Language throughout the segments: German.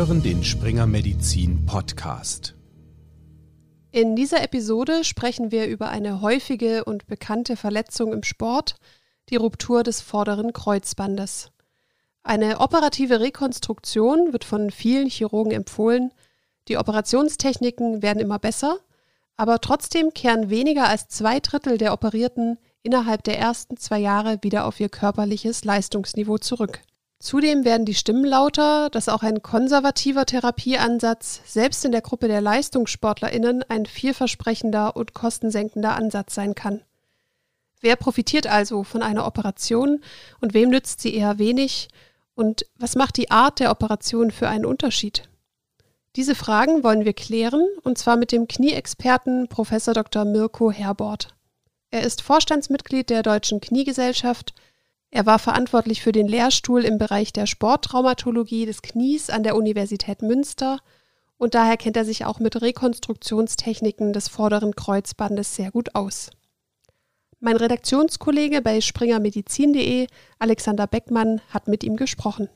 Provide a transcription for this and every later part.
hören den Springer Medizin Podcast. In dieser Episode sprechen wir über eine häufige und bekannte Verletzung im Sport, die Ruptur des vorderen Kreuzbandes. Eine operative Rekonstruktion wird von vielen Chirurgen empfohlen. Die Operationstechniken werden immer besser, aber trotzdem kehren weniger als zwei Drittel der Operierten innerhalb der ersten zwei Jahre wieder auf ihr körperliches Leistungsniveau zurück. Zudem werden die Stimmen lauter, dass auch ein konservativer Therapieansatz selbst in der Gruppe der Leistungssportlerinnen ein vielversprechender und kostensenkender Ansatz sein kann. Wer profitiert also von einer Operation und wem nützt sie eher wenig? Und was macht die Art der Operation für einen Unterschied? Diese Fragen wollen wir klären, und zwar mit dem Knieexperten Prof. Dr. Mirko Herbort. Er ist Vorstandsmitglied der Deutschen Kniegesellschaft er war verantwortlich für den Lehrstuhl im Bereich der Sporttraumatologie des Knies an der Universität Münster und daher kennt er sich auch mit Rekonstruktionstechniken des vorderen Kreuzbandes sehr gut aus. Mein Redaktionskollege bei springermedizin.de, Alexander Beckmann, hat mit ihm gesprochen.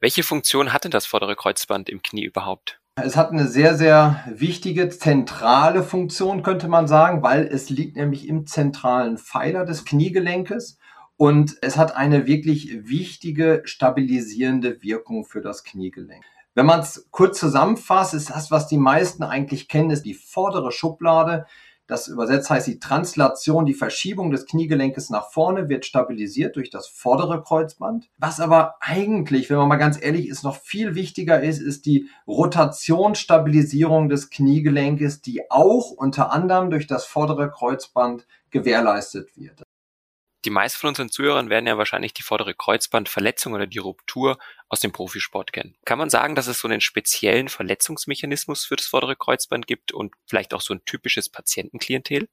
Welche Funktion hat denn das vordere Kreuzband im Knie überhaupt? Es hat eine sehr, sehr wichtige zentrale Funktion, könnte man sagen, weil es liegt nämlich im zentralen Pfeiler des Kniegelenkes und es hat eine wirklich wichtige stabilisierende Wirkung für das Kniegelenk. Wenn man es kurz zusammenfasst, ist das, was die meisten eigentlich kennen, ist die vordere Schublade. Das übersetzt heißt die Translation, die Verschiebung des Kniegelenkes nach vorne wird stabilisiert durch das vordere Kreuzband. Was aber eigentlich, wenn man mal ganz ehrlich ist, noch viel wichtiger ist, ist die Rotationsstabilisierung des Kniegelenkes, die auch unter anderem durch das vordere Kreuzband gewährleistet wird. Die meisten von unseren Zuhörern werden ja wahrscheinlich die vordere Kreuzbandverletzung oder die Ruptur aus dem Profisport kennen. Kann man sagen, dass es so einen speziellen Verletzungsmechanismus für das vordere Kreuzband gibt und vielleicht auch so ein typisches Patientenklientel?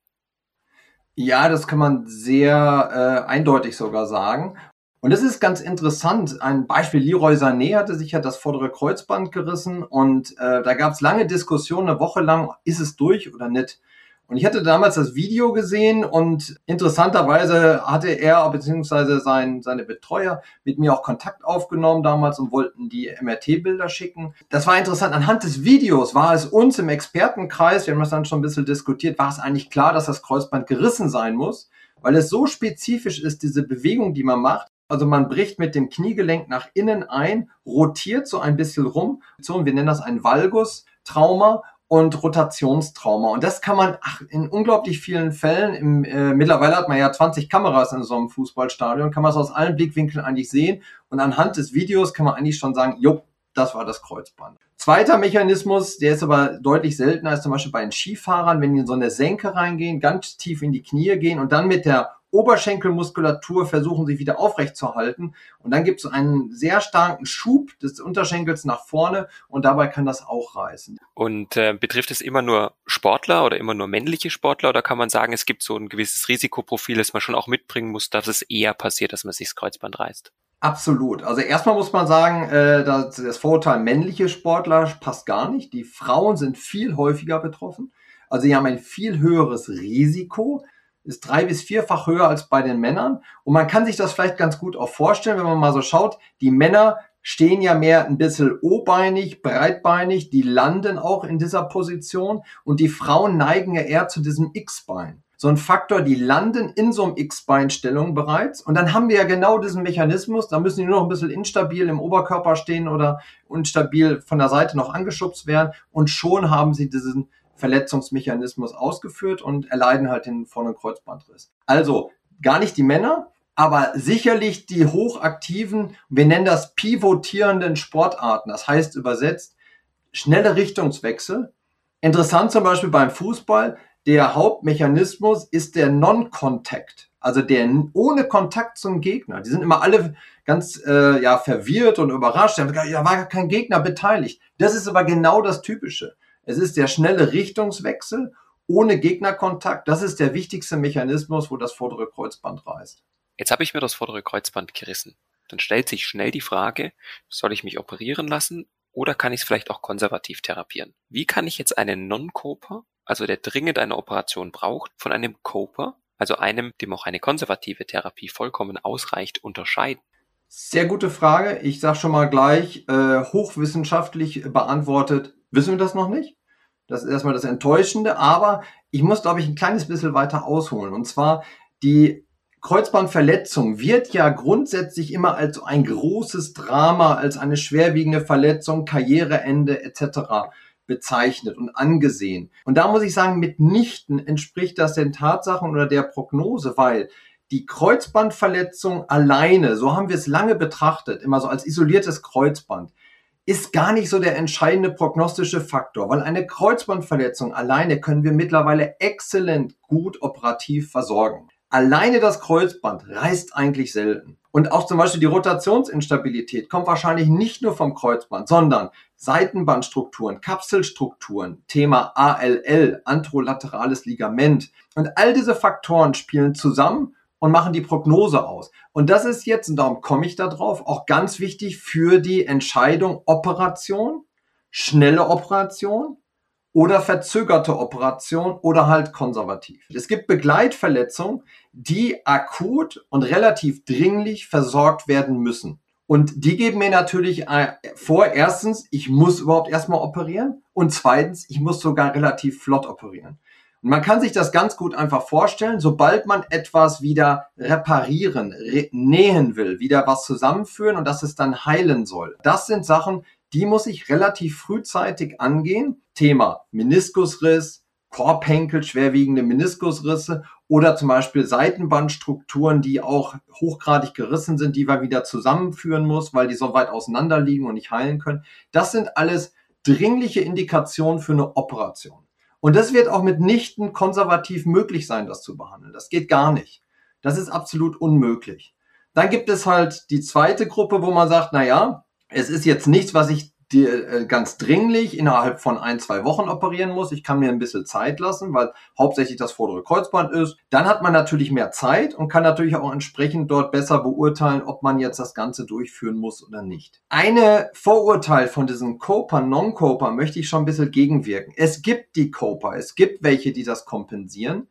Ja, das kann man sehr äh, eindeutig sogar sagen. Und das ist ganz interessant. Ein Beispiel, Leroy Sané hatte sich ja das vordere Kreuzband gerissen und äh, da gab es lange Diskussionen, eine Woche lang, ist es durch oder nicht. Und ich hatte damals das Video gesehen und interessanterweise hatte er bzw. Sein, seine Betreuer mit mir auch Kontakt aufgenommen damals und wollten die MRT-Bilder schicken. Das war interessant. Anhand des Videos war es uns im Expertenkreis, wir haben das dann schon ein bisschen diskutiert, war es eigentlich klar, dass das Kreuzband gerissen sein muss, weil es so spezifisch ist, diese Bewegung, die man macht. Also man bricht mit dem Kniegelenk nach innen ein, rotiert so ein bisschen rum. Wir nennen das ein Valgus-Trauma und Rotationstrauma. Und das kann man ach, in unglaublich vielen Fällen, im, äh, mittlerweile hat man ja 20 Kameras in so einem Fußballstadion, kann man es aus allen Blickwinkeln eigentlich sehen. Und anhand des Videos kann man eigentlich schon sagen, jo, das war das Kreuzband. Zweiter Mechanismus, der ist aber deutlich seltener, ist zum Beispiel bei den Skifahrern, wenn die in so eine Senke reingehen, ganz tief in die Knie gehen und dann mit der Oberschenkelmuskulatur versuchen, sich wieder aufrecht zu halten. Und dann gibt es einen sehr starken Schub des Unterschenkels nach vorne und dabei kann das auch reißen. Und äh, betrifft es immer nur Sportler oder immer nur männliche Sportler oder kann man sagen, es gibt so ein gewisses Risikoprofil, das man schon auch mitbringen muss, dass es eher passiert, dass man sich das Kreuzband reißt? Absolut. Also erstmal muss man sagen, äh, dass das Vorurteil männliche Sportler passt gar nicht. Die Frauen sind viel häufiger betroffen. Also sie haben ein viel höheres Risiko ist drei bis vierfach höher als bei den Männern. Und man kann sich das vielleicht ganz gut auch vorstellen, wenn man mal so schaut, die Männer stehen ja mehr ein bisschen o-beinig, breitbeinig, die landen auch in dieser Position. Und die Frauen neigen ja eher zu diesem X-Bein. So ein Faktor, die landen in so einem X-Bein-Stellung bereits. Und dann haben wir ja genau diesen Mechanismus, da müssen die nur noch ein bisschen instabil im Oberkörper stehen oder instabil von der Seite noch angeschubst werden. Und schon haben sie diesen Verletzungsmechanismus ausgeführt und erleiden halt den vorderen Kreuzbandriss. Also gar nicht die Männer, aber sicherlich die hochaktiven, wir nennen das pivotierenden Sportarten. Das heißt übersetzt schnelle Richtungswechsel. Interessant zum Beispiel beim Fußball, der Hauptmechanismus ist der Non-Contact, also der ohne Kontakt zum Gegner. Die sind immer alle ganz äh, ja verwirrt und überrascht. Da war kein Gegner beteiligt. Das ist aber genau das Typische. Es ist der schnelle Richtungswechsel ohne Gegnerkontakt. Das ist der wichtigste Mechanismus, wo das vordere Kreuzband reißt. Jetzt habe ich mir das vordere Kreuzband gerissen. Dann stellt sich schnell die Frage, soll ich mich operieren lassen oder kann ich es vielleicht auch konservativ therapieren? Wie kann ich jetzt einen Non-Coper, also der dringend eine Operation braucht, von einem Coper, also einem, dem auch eine konservative Therapie vollkommen ausreicht, unterscheiden? Sehr gute Frage. Ich sage schon mal gleich, äh, hochwissenschaftlich beantwortet, wissen wir das noch nicht. Das ist erstmal das Enttäuschende, aber ich muss, glaube ich, ein kleines bisschen weiter ausholen. Und zwar die Kreuzbandverletzung wird ja grundsätzlich immer als ein großes Drama, als eine schwerwiegende Verletzung, Karriereende etc. bezeichnet und angesehen. Und da muss ich sagen, mitnichten entspricht das den Tatsachen oder der Prognose, weil die Kreuzbandverletzung alleine, so haben wir es lange betrachtet, immer so als isoliertes Kreuzband, ist gar nicht so der entscheidende prognostische Faktor, weil eine Kreuzbandverletzung alleine können wir mittlerweile exzellent gut operativ versorgen. Alleine das Kreuzband reißt eigentlich selten. Und auch zum Beispiel die Rotationsinstabilität kommt wahrscheinlich nicht nur vom Kreuzband, sondern Seitenbandstrukturen, Kapselstrukturen, Thema ALL, antrolaterales Ligament. Und all diese Faktoren spielen zusammen und machen die Prognose aus. Und das ist jetzt, und darum komme ich da drauf, auch ganz wichtig für die Entscheidung Operation, schnelle Operation oder verzögerte Operation oder halt konservativ. Es gibt Begleitverletzungen, die akut und relativ dringlich versorgt werden müssen. Und die geben mir natürlich äh, vor, erstens, ich muss überhaupt erstmal operieren und zweitens, ich muss sogar relativ flott operieren. Man kann sich das ganz gut einfach vorstellen, sobald man etwas wieder reparieren, re nähen will, wieder was zusammenführen und dass es dann heilen soll. Das sind Sachen, die muss ich relativ frühzeitig angehen. Thema Meniskusriss, Korbhenkel, schwerwiegende Meniskusrisse oder zum Beispiel Seitenbandstrukturen, die auch hochgradig gerissen sind, die man wieder zusammenführen muss, weil die so weit auseinander liegen und nicht heilen können. Das sind alles dringliche Indikationen für eine Operation. Und das wird auch mitnichten konservativ möglich sein, das zu behandeln. Das geht gar nicht. Das ist absolut unmöglich. Dann gibt es halt die zweite Gruppe, wo man sagt, na ja, es ist jetzt nichts, was ich die, äh, ganz dringlich innerhalb von ein, zwei Wochen operieren muss. Ich kann mir ein bisschen Zeit lassen, weil hauptsächlich das vordere Kreuzband ist. Dann hat man natürlich mehr Zeit und kann natürlich auch entsprechend dort besser beurteilen, ob man jetzt das Ganze durchführen muss oder nicht. Eine Vorurteil von diesen Coper, Non-Coper möchte ich schon ein bisschen gegenwirken. Es gibt die Coper, es gibt welche, die das kompensieren.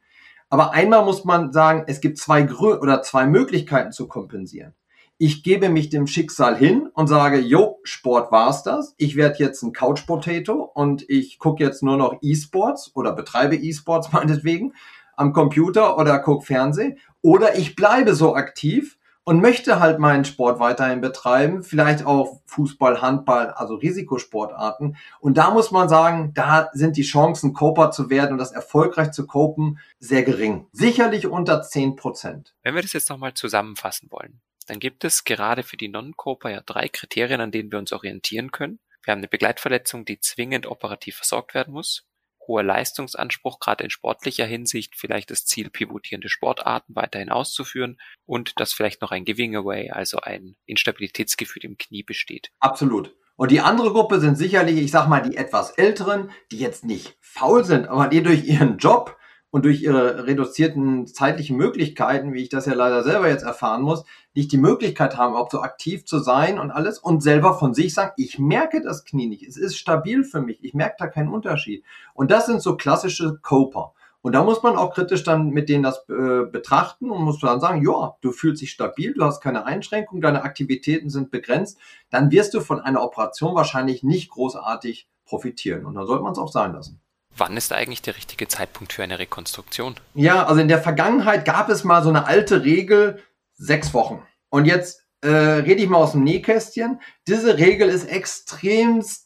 Aber einmal muss man sagen, es gibt zwei Grö oder zwei Möglichkeiten zu kompensieren ich gebe mich dem Schicksal hin und sage, jo, Sport war's das. Ich werde jetzt ein Couch Potato und ich gucke jetzt nur noch E-Sports oder betreibe E-Sports meinetwegen am Computer oder gucke Fernsehen. Oder ich bleibe so aktiv und möchte halt meinen Sport weiterhin betreiben, vielleicht auch Fußball, Handball, also Risikosportarten. Und da muss man sagen, da sind die Chancen, Coper zu werden und das erfolgreich zu copen, sehr gering. Sicherlich unter 10 Prozent. Wenn wir das jetzt nochmal zusammenfassen wollen dann gibt es gerade für die Non-Coper ja drei Kriterien, an denen wir uns orientieren können. Wir haben eine Begleitverletzung, die zwingend operativ versorgt werden muss. Hoher Leistungsanspruch, gerade in sportlicher Hinsicht, vielleicht das Ziel, pivotierende Sportarten weiterhin auszuführen und dass vielleicht noch ein Giving Away, also ein Instabilitätsgefühl im Knie besteht. Absolut. Und die andere Gruppe sind sicherlich, ich sag mal, die etwas älteren, die jetzt nicht faul sind, aber die durch ihren Job und durch ihre reduzierten zeitlichen Möglichkeiten, wie ich das ja leider selber jetzt erfahren muss, nicht die Möglichkeit haben, überhaupt so aktiv zu sein und alles und selber von sich sagen, ich merke das Knie nicht, es ist stabil für mich, ich merke da keinen Unterschied. Und das sind so klassische Coper. Und da muss man auch kritisch dann mit denen das äh, betrachten und muss dann sagen, ja, du fühlst dich stabil, du hast keine Einschränkungen, deine Aktivitäten sind begrenzt, dann wirst du von einer Operation wahrscheinlich nicht großartig profitieren. Und dann sollte man es auch sein lassen. Wann ist eigentlich der richtige Zeitpunkt für eine Rekonstruktion? Ja, also in der Vergangenheit gab es mal so eine alte Regel, sechs Wochen. Und jetzt äh, rede ich mal aus dem Nähkästchen. Diese Regel ist extremst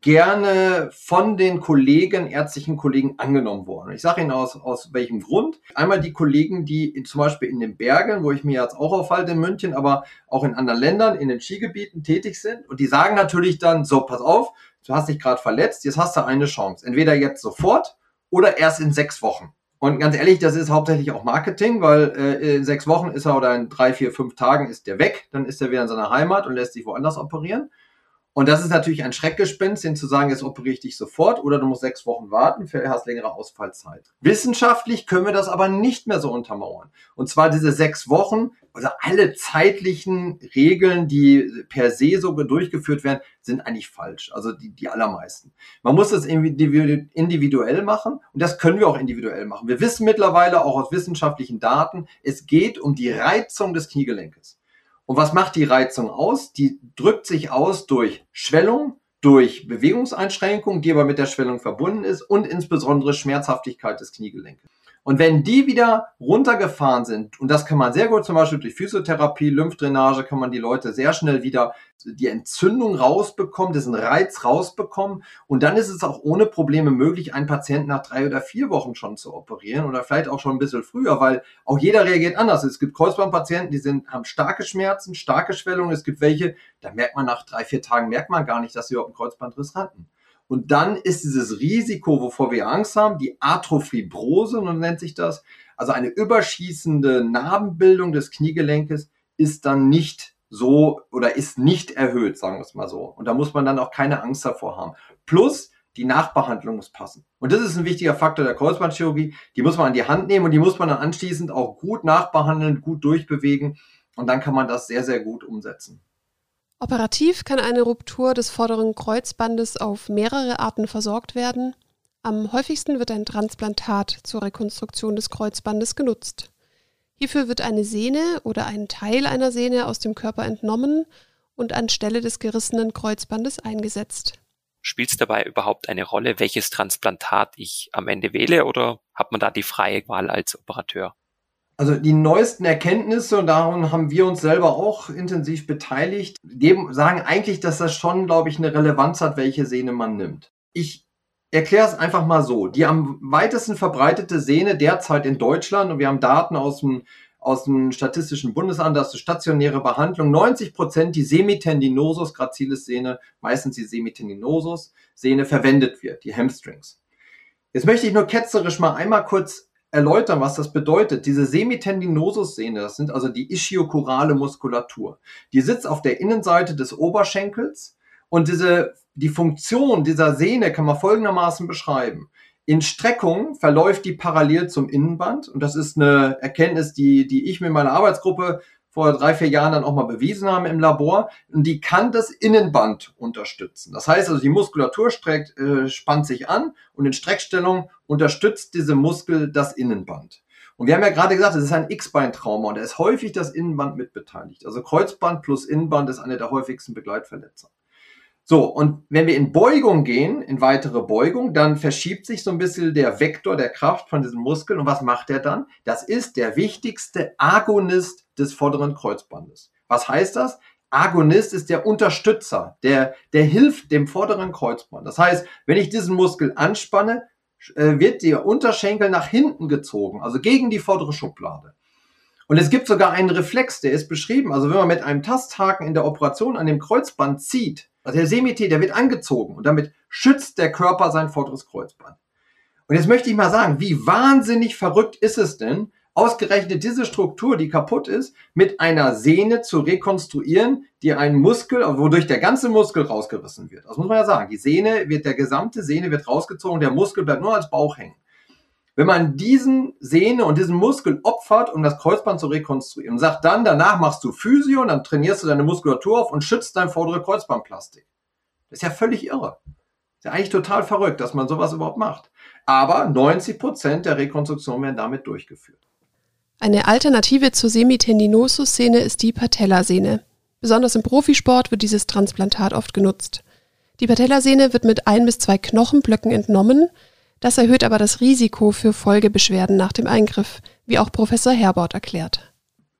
gerne von den Kollegen, ärztlichen Kollegen angenommen worden. Ich sage Ihnen aus, aus welchem Grund. Einmal die Kollegen, die in, zum Beispiel in den Bergen, wo ich mir jetzt auch aufhalte in München, aber auch in anderen Ländern, in den Skigebieten tätig sind. Und die sagen natürlich dann, so, pass auf, du hast dich gerade verletzt, jetzt hast du eine Chance. Entweder jetzt sofort oder erst in sechs Wochen. Und ganz ehrlich, das ist hauptsächlich auch Marketing, weil äh, in sechs Wochen ist er oder in drei, vier, fünf Tagen ist der weg, dann ist er wieder in seiner Heimat und lässt sich woanders operieren. Und das ist natürlich ein Schreckgespenst, den zu sagen, jetzt operiere ich dich sofort oder du musst sechs Wochen warten, hast längere Ausfallzeit. Wissenschaftlich können wir das aber nicht mehr so untermauern. Und zwar diese sechs Wochen, also alle zeitlichen Regeln, die per se so durchgeführt werden, sind eigentlich falsch. Also die, die allermeisten. Man muss das individuell machen und das können wir auch individuell machen. Wir wissen mittlerweile auch aus wissenschaftlichen Daten, es geht um die Reizung des Kniegelenkes. Und was macht die Reizung aus? Die drückt sich aus durch Schwellung, durch Bewegungseinschränkung, die aber mit der Schwellung verbunden ist und insbesondere Schmerzhaftigkeit des Kniegelenkes. Und wenn die wieder runtergefahren sind, und das kann man sehr gut zum Beispiel durch Physiotherapie, Lymphdrainage, kann man die Leute sehr schnell wieder die Entzündung rausbekommen, diesen Reiz rausbekommen. Und dann ist es auch ohne Probleme möglich, einen Patienten nach drei oder vier Wochen schon zu operieren oder vielleicht auch schon ein bisschen früher, weil auch jeder reagiert anders. Es gibt Kreuzbandpatienten, die sind, haben starke Schmerzen, starke Schwellungen. Es gibt welche, da merkt man nach drei, vier Tagen, merkt man gar nicht, dass sie überhaupt einen Kreuzbandriss hatten. Und dann ist dieses Risiko, wovor wir Angst haben, die Arthrofibrose, nun nennt sich das, also eine überschießende Narbenbildung des Kniegelenkes, ist dann nicht so oder ist nicht erhöht, sagen wir es mal so. Und da muss man dann auch keine Angst davor haben. Plus, die Nachbehandlung muss passen. Und das ist ein wichtiger Faktor der Kreuzbandchirurgie. Die muss man an die Hand nehmen und die muss man dann anschließend auch gut nachbehandeln, gut durchbewegen. Und dann kann man das sehr, sehr gut umsetzen. Operativ kann eine Ruptur des vorderen Kreuzbandes auf mehrere Arten versorgt werden. Am häufigsten wird ein Transplantat zur Rekonstruktion des Kreuzbandes genutzt. Hierfür wird eine Sehne oder ein Teil einer Sehne aus dem Körper entnommen und anstelle des gerissenen Kreuzbandes eingesetzt. Spielt es dabei überhaupt eine Rolle, welches Transplantat ich am Ende wähle oder hat man da die freie Wahl als Operateur? Also die neuesten Erkenntnisse, und daran haben wir uns selber auch intensiv beteiligt, geben, sagen eigentlich, dass das schon, glaube ich, eine Relevanz hat, welche Sehne man nimmt. Ich erkläre es einfach mal so. Die am weitesten verbreitete Sehne derzeit in Deutschland, und wir haben Daten aus dem, aus dem Statistischen Bundesamt, das ist stationäre Behandlung, 90 Prozent die Semitendinosus gracilis Sehne, meistens die Semitendinosus Sehne verwendet wird, die Hamstrings. Jetzt möchte ich nur ketzerisch mal einmal kurz erläutern, was das bedeutet. Diese Semitendinosus-Sehne, das sind also die ischiokorale Muskulatur. Die sitzt auf der Innenseite des Oberschenkels und diese, die Funktion dieser Sehne kann man folgendermaßen beschreiben. In Streckung verläuft die parallel zum Innenband und das ist eine Erkenntnis, die, die ich mit meiner Arbeitsgruppe vor drei, vier Jahren dann auch mal bewiesen haben im Labor. Und die kann das Innenband unterstützen. Das heißt also, die Muskulatur streckt, äh, spannt sich an und in Streckstellung unterstützt diese Muskel das Innenband. Und wir haben ja gerade gesagt, es ist ein X-Bein-Trauma und da ist häufig das Innenband mit beteiligt. Also Kreuzband plus Innenband ist eine der häufigsten Begleitverletzungen. So, und wenn wir in Beugung gehen, in weitere Beugung, dann verschiebt sich so ein bisschen der Vektor der Kraft von diesem Muskel. Und was macht er dann? Das ist der wichtigste Agonist des vorderen Kreuzbandes. Was heißt das? Agonist ist der Unterstützer, der, der hilft dem vorderen Kreuzband. Das heißt, wenn ich diesen Muskel anspanne, äh, wird der Unterschenkel nach hinten gezogen, also gegen die vordere Schublade. Und es gibt sogar einen Reflex, der ist beschrieben. Also wenn man mit einem Tasthaken in der Operation an dem Kreuzband zieht, also der Semite, der wird angezogen und damit schützt der Körper sein vorderes Kreuzband. Und jetzt möchte ich mal sagen, wie wahnsinnig verrückt ist es denn, ausgerechnet diese Struktur, die kaputt ist, mit einer Sehne zu rekonstruieren, die einen Muskel, wodurch der ganze Muskel rausgerissen wird. Das muss man ja sagen. Die Sehne wird, der gesamte Sehne wird rausgezogen, der Muskel bleibt nur als Bauch hängen. Wenn man diesen Sehne und diesen Muskel opfert, um das Kreuzband zu rekonstruieren und sagt dann, danach machst du Physio und dann trainierst du deine Muskulatur auf und schützt dein vordere Kreuzbandplastik. Das ist ja völlig irre. Das ist ja eigentlich total verrückt, dass man sowas überhaupt macht. Aber 90 Prozent der Rekonstruktion werden damit durchgeführt. Eine Alternative zur Semitendinosus-Sehne ist die Patellasehne. Besonders im Profisport wird dieses Transplantat oft genutzt. Die Patellasehne wird mit ein bis zwei Knochenblöcken entnommen, das erhöht aber das Risiko für Folgebeschwerden nach dem Eingriff, wie auch Professor Herbert erklärt.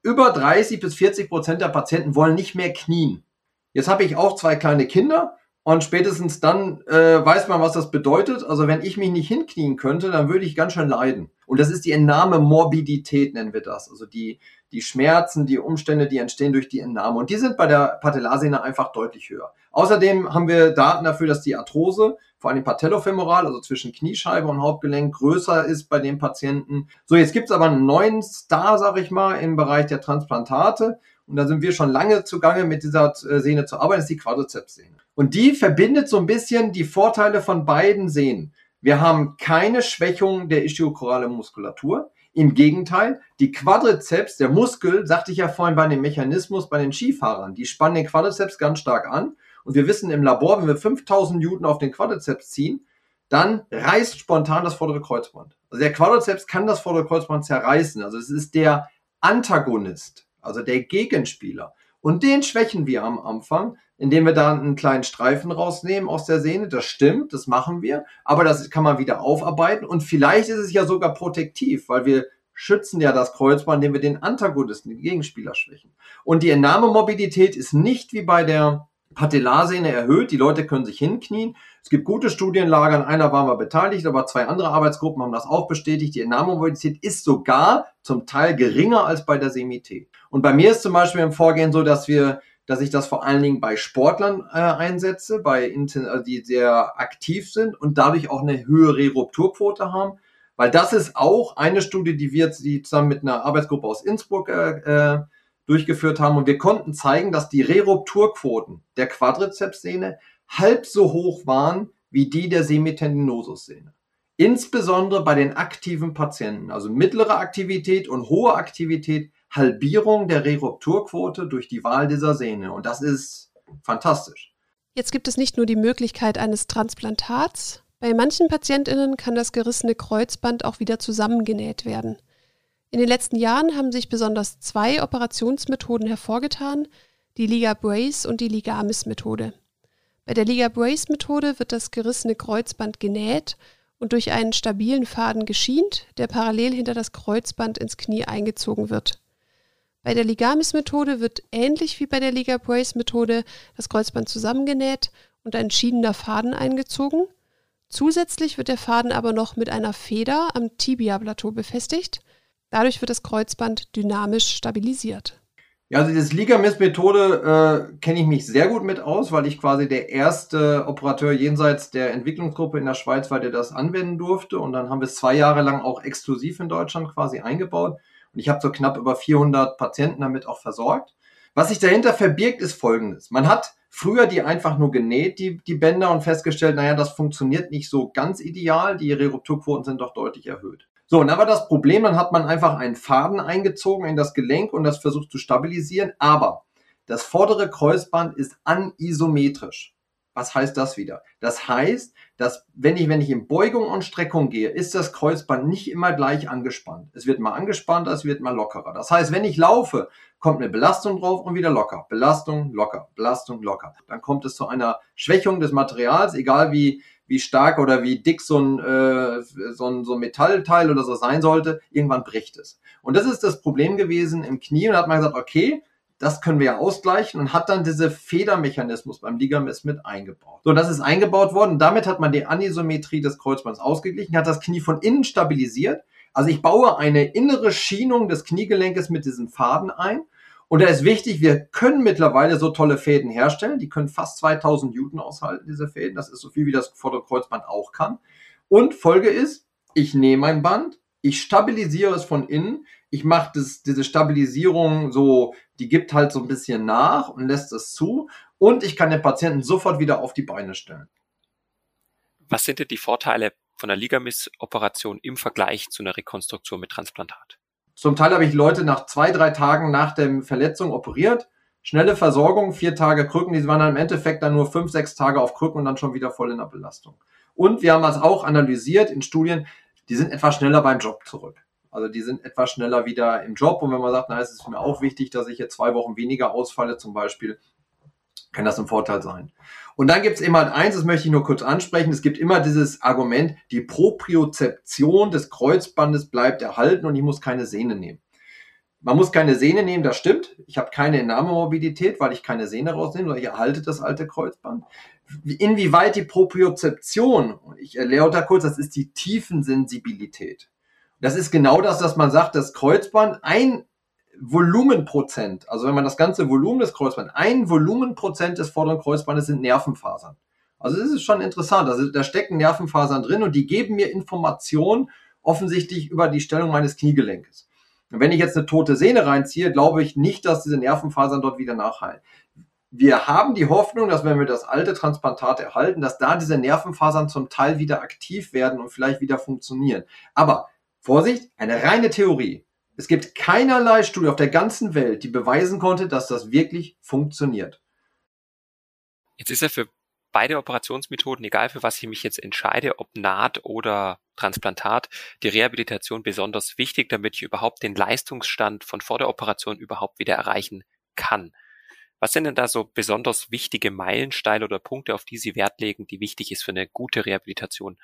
Über 30 bis 40 Prozent der Patienten wollen nicht mehr knien. Jetzt habe ich auch zwei kleine Kinder und spätestens dann äh, weiß man, was das bedeutet. Also wenn ich mich nicht hinknien könnte, dann würde ich ganz schön leiden. Und das ist die Entnahme Morbidität, nennen wir das. Also die, die Schmerzen, die Umstände, die entstehen durch die Entnahme. Und die sind bei der Patellasehne einfach deutlich höher. Außerdem haben wir Daten dafür, dass die Arthrose vor allem patellofemoral, also zwischen Kniescheibe und Hauptgelenk, größer ist bei den Patienten. So, jetzt gibt's aber einen neuen Star, sag ich mal, im Bereich der Transplantate. Und da sind wir schon lange zugange, mit dieser äh, Sehne zu arbeiten, das ist die Quadrizepssehne. Und die verbindet so ein bisschen die Vorteile von beiden Sehnen. Wir haben keine Schwächung der ischiokoralen Muskulatur. Im Gegenteil, die Quadrizeps, der Muskel, sagte ich ja vorhin bei dem Mechanismus bei den Skifahrern, die spannen den Quadrizeps ganz stark an und wir wissen im Labor, wenn wir 5000 Newton auf den Quadrizeps ziehen, dann reißt spontan das vordere Kreuzband. Also der Quadrizeps kann das vordere Kreuzband zerreißen. Also es ist der Antagonist, also der Gegenspieler. Und den schwächen wir am Anfang, indem wir da einen kleinen Streifen rausnehmen aus der Sehne. Das stimmt, das machen wir. Aber das kann man wieder aufarbeiten. Und vielleicht ist es ja sogar protektiv, weil wir schützen ja das Kreuzband, indem wir den Antagonisten, den Gegenspieler schwächen. Und die Entnahmemobilität ist nicht wie bei der Patellarsehne erhöht. Die Leute können sich hinknien. Es gibt gute Studienlager. An einer waren wir beteiligt, aber zwei andere Arbeitsgruppen haben das auch bestätigt. Die Entnahmemobilität ist sogar zum Teil geringer als bei der Semité. Und bei mir ist zum Beispiel im Vorgehen so, dass wir dass ich das vor allen Dingen bei Sportlern äh, einsetze, bei also die sehr aktiv sind und dadurch auch eine höhere Rupturquote haben. Weil das ist auch eine Studie, die wir jetzt die zusammen mit einer Arbeitsgruppe aus Innsbruck äh, äh, durchgeführt haben. Und wir konnten zeigen, dass die Rerupturquoten der Quadrizepssehne halb so hoch waren wie die der Semitendinosus-Sehne. Insbesondere bei den aktiven Patienten, also mittlere Aktivität und hohe Aktivität, Halbierung der Rerupturquote durch die Wahl dieser Sehne. Und das ist fantastisch. Jetzt gibt es nicht nur die Möglichkeit eines Transplantats. Bei manchen PatientInnen kann das gerissene Kreuzband auch wieder zusammengenäht werden. In den letzten Jahren haben sich besonders zwei Operationsmethoden hervorgetan, die Liga Brace und die Ligamis-Methode. Bei der Liga Brace-Methode wird das gerissene Kreuzband genäht und durch einen stabilen Faden geschient, der parallel hinter das Kreuzband ins Knie eingezogen wird. Bei der Ligamis-Methode wird ähnlich wie bei der Liga Brace-Methode das Kreuzband zusammengenäht und ein schiedener Faden eingezogen. Zusätzlich wird der Faden aber noch mit einer Feder am Tibia-Plateau befestigt Dadurch wird das Kreuzband dynamisch stabilisiert. Ja, also diese Ligamist-Methode äh, kenne ich mich sehr gut mit aus, weil ich quasi der erste Operateur jenseits der Entwicklungsgruppe in der Schweiz war, der das anwenden durfte. Und dann haben wir es zwei Jahre lang auch exklusiv in Deutschland quasi eingebaut. Und ich habe so knapp über 400 Patienten damit auch versorgt. Was sich dahinter verbirgt, ist Folgendes. Man hat früher die einfach nur genäht, die, die Bänder, und festgestellt, naja, das funktioniert nicht so ganz ideal. Die Rerupturquoten sind doch deutlich erhöht. So, und dann war das Problem, dann hat man einfach einen Faden eingezogen in das Gelenk und das versucht zu stabilisieren, aber das vordere Kreuzband ist anisometrisch. Was heißt das wieder? Das heißt, dass wenn ich, wenn ich in Beugung und Streckung gehe, ist das Kreuzband nicht immer gleich angespannt. Es wird mal angespannter, es wird mal lockerer. Das heißt, wenn ich laufe, kommt eine Belastung drauf und wieder locker. Belastung, locker, Belastung, locker. Dann kommt es zu einer Schwächung des Materials, egal wie, wie stark oder wie dick so ein, äh, so, ein, so ein Metallteil oder so sein sollte, irgendwann bricht es. Und das ist das Problem gewesen im Knie und hat man gesagt, okay, das können wir ja ausgleichen und hat dann diese Federmechanismus beim Ligament mit eingebaut. So, das ist eingebaut worden damit hat man die Anisometrie des Kreuzbands ausgeglichen, hat das Knie von innen stabilisiert. Also ich baue eine innere Schienung des Kniegelenkes mit diesem Faden ein und da ist wichtig, wir können mittlerweile so tolle Fäden herstellen. Die können fast 2000 Newton aushalten, diese Fäden. Das ist so viel, wie das vordere Kreuzband auch kann. Und Folge ist, ich nehme ein Band, ich stabilisiere es von innen, ich mache das, diese Stabilisierung so, die gibt halt so ein bisschen nach und lässt es zu. Und ich kann den Patienten sofort wieder auf die Beine stellen. Was sind denn die Vorteile von einer Ligamis-Operation im Vergleich zu einer Rekonstruktion mit Transplantat? Zum Teil habe ich Leute nach zwei, drei Tagen nach der Verletzung operiert. Schnelle Versorgung, vier Tage Krücken, die waren dann im Endeffekt dann nur fünf, sechs Tage auf Krücken und dann schon wieder voll in der Belastung. Und wir haben das auch analysiert in Studien, die sind etwas schneller beim Job zurück. Also die sind etwas schneller wieder im Job. Und wenn man sagt, na, es ist mir auch wichtig, dass ich jetzt zwei Wochen weniger ausfalle zum Beispiel, kann das ein Vorteil sein. Und dann gibt es immer eins, das möchte ich nur kurz ansprechen, es gibt immer dieses Argument, die Propriozeption des Kreuzbandes bleibt erhalten und ich muss keine Sehne nehmen. Man muss keine Sehne nehmen, das stimmt. Ich habe keine Enamemobilität, weil ich keine Sehne rausnehme, sondern ich erhalte das alte Kreuzband. Inwieweit die Propriozeption, ich erkläre da kurz, das ist die Tiefensensibilität. Das ist genau das, dass man sagt, das Kreuzband, ein Volumenprozent, also wenn man das ganze Volumen des Kreuzbandes, ein Volumenprozent des vorderen Kreuzbandes sind Nervenfasern. Also das ist schon interessant. Also da stecken Nervenfasern drin und die geben mir Informationen offensichtlich über die Stellung meines Kniegelenkes. Und wenn ich jetzt eine tote Sehne reinziehe, glaube ich nicht, dass diese Nervenfasern dort wieder nachheilen. Wir haben die Hoffnung, dass wenn wir das alte Transplantat erhalten, dass da diese Nervenfasern zum Teil wieder aktiv werden und vielleicht wieder funktionieren. Aber Vorsicht, eine reine Theorie. Es gibt keinerlei Studie auf der ganzen Welt, die beweisen konnte, dass das wirklich funktioniert. Jetzt ist ja für beide Operationsmethoden, egal für was ich mich jetzt entscheide, ob Naht oder Transplantat, die Rehabilitation besonders wichtig, damit ich überhaupt den Leistungsstand von vor der Operation überhaupt wieder erreichen kann. Was sind denn da so besonders wichtige Meilensteine oder Punkte, auf die Sie Wert legen, die wichtig ist für eine gute Rehabilitation?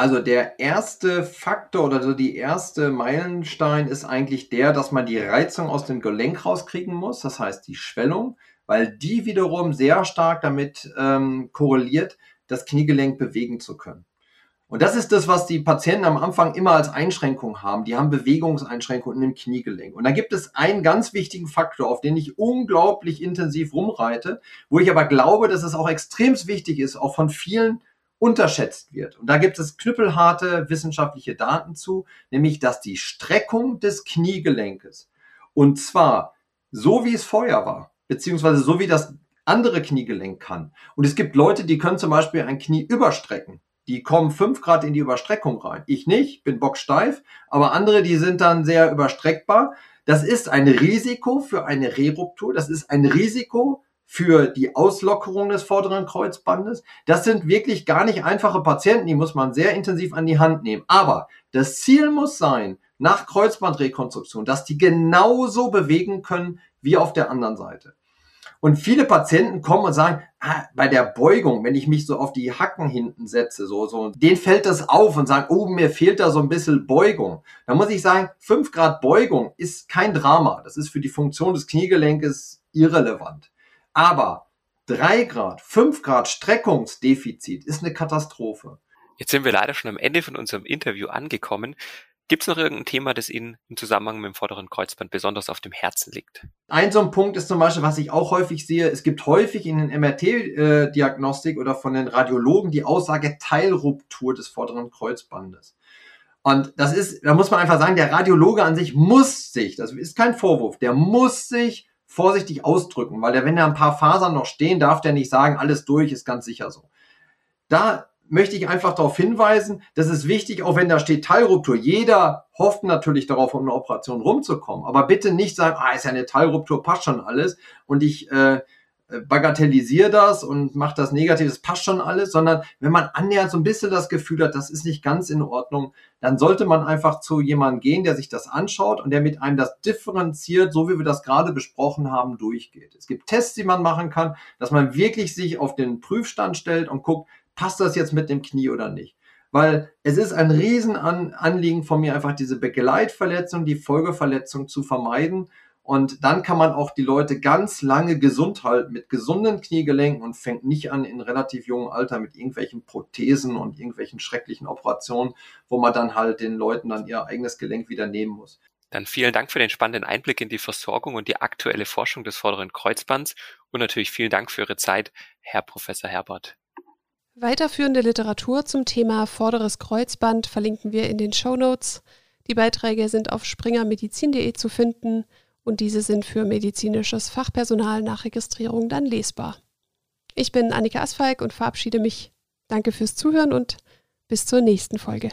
Also der erste Faktor oder so die erste Meilenstein ist eigentlich der, dass man die Reizung aus dem Gelenk rauskriegen muss, das heißt die Schwellung, weil die wiederum sehr stark damit ähm, korreliert, das Kniegelenk bewegen zu können. Und das ist das, was die Patienten am Anfang immer als Einschränkung haben. Die haben Bewegungseinschränkungen im Kniegelenk. Und da gibt es einen ganz wichtigen Faktor, auf den ich unglaublich intensiv rumreite, wo ich aber glaube, dass es auch extrem wichtig ist, auch von vielen unterschätzt wird. Und da gibt es knüppelharte wissenschaftliche Daten zu, nämlich dass die Streckung des Kniegelenkes und zwar so wie es vorher war, beziehungsweise so wie das andere Kniegelenk kann. Und es gibt Leute, die können zum Beispiel ein Knie überstrecken die kommen fünf Grad in die Überstreckung rein. Ich nicht, bin bocksteif, aber andere, die sind dann sehr überstreckbar. Das ist ein Risiko für eine Reruptur. Das ist ein Risiko für die Auslockerung des vorderen Kreuzbandes. Das sind wirklich gar nicht einfache Patienten, die muss man sehr intensiv an die Hand nehmen. Aber das Ziel muss sein, nach Kreuzbandrekonstruktion, dass die genauso bewegen können wie auf der anderen Seite. Und viele Patienten kommen und sagen, ah, bei der Beugung, wenn ich mich so auf die Hacken hinten setze, so, so, denen fällt das auf und sagen, oh, mir fehlt da so ein bisschen Beugung. Da muss ich sagen, fünf Grad Beugung ist kein Drama. Das ist für die Funktion des Kniegelenkes irrelevant. Aber drei Grad, fünf Grad Streckungsdefizit ist eine Katastrophe. Jetzt sind wir leider schon am Ende von unserem Interview angekommen. Gibt es noch irgendein Thema, das Ihnen im Zusammenhang mit dem vorderen Kreuzband besonders auf dem Herzen liegt? Ein so ein Punkt ist zum Beispiel, was ich auch häufig sehe, es gibt häufig in den MRT-Diagnostik oder von den Radiologen die Aussage Teilruptur des vorderen Kreuzbandes. Und das ist, da muss man einfach sagen, der Radiologe an sich muss sich, das ist kein Vorwurf, der muss sich vorsichtig ausdrücken, weil der, wenn da ein paar Fasern noch stehen, darf der nicht sagen, alles durch, ist ganz sicher so. Da möchte ich einfach darauf hinweisen, das ist wichtig, auch wenn da steht Teilruptur. Jeder hofft natürlich darauf, um eine Operation rumzukommen. Aber bitte nicht sagen, ah, ist ja eine Teilruptur, passt schon alles. Und ich äh, bagatellisiere das und mache das negativ, das passt schon alles, sondern wenn man annähernd so ein bisschen das Gefühl hat, das ist nicht ganz in Ordnung, dann sollte man einfach zu jemandem gehen, der sich das anschaut und der mit einem das differenziert, so wie wir das gerade besprochen haben, durchgeht. Es gibt Tests, die man machen kann, dass man wirklich sich auf den Prüfstand stellt und guckt, passt das jetzt mit dem Knie oder nicht? Weil es ist ein Riesenanliegen von mir, einfach diese Begleitverletzung, die Folgeverletzung zu vermeiden. Und dann kann man auch die Leute ganz lange gesund halten mit gesunden Kniegelenken und fängt nicht an in relativ jungem Alter mit irgendwelchen Prothesen und irgendwelchen schrecklichen Operationen, wo man dann halt den Leuten dann ihr eigenes Gelenk wieder nehmen muss. Dann vielen Dank für den spannenden Einblick in die Versorgung und die aktuelle Forschung des vorderen Kreuzbands und natürlich vielen Dank für Ihre Zeit, Herr Professor Herbert. Weiterführende Literatur zum Thema vorderes Kreuzband verlinken wir in den Show Notes. Die Beiträge sind auf springermedizin.de zu finden und diese sind für medizinisches Fachpersonal nach Registrierung dann lesbar. Ich bin Annika Asfalk und verabschiede mich. Danke fürs Zuhören und bis zur nächsten Folge.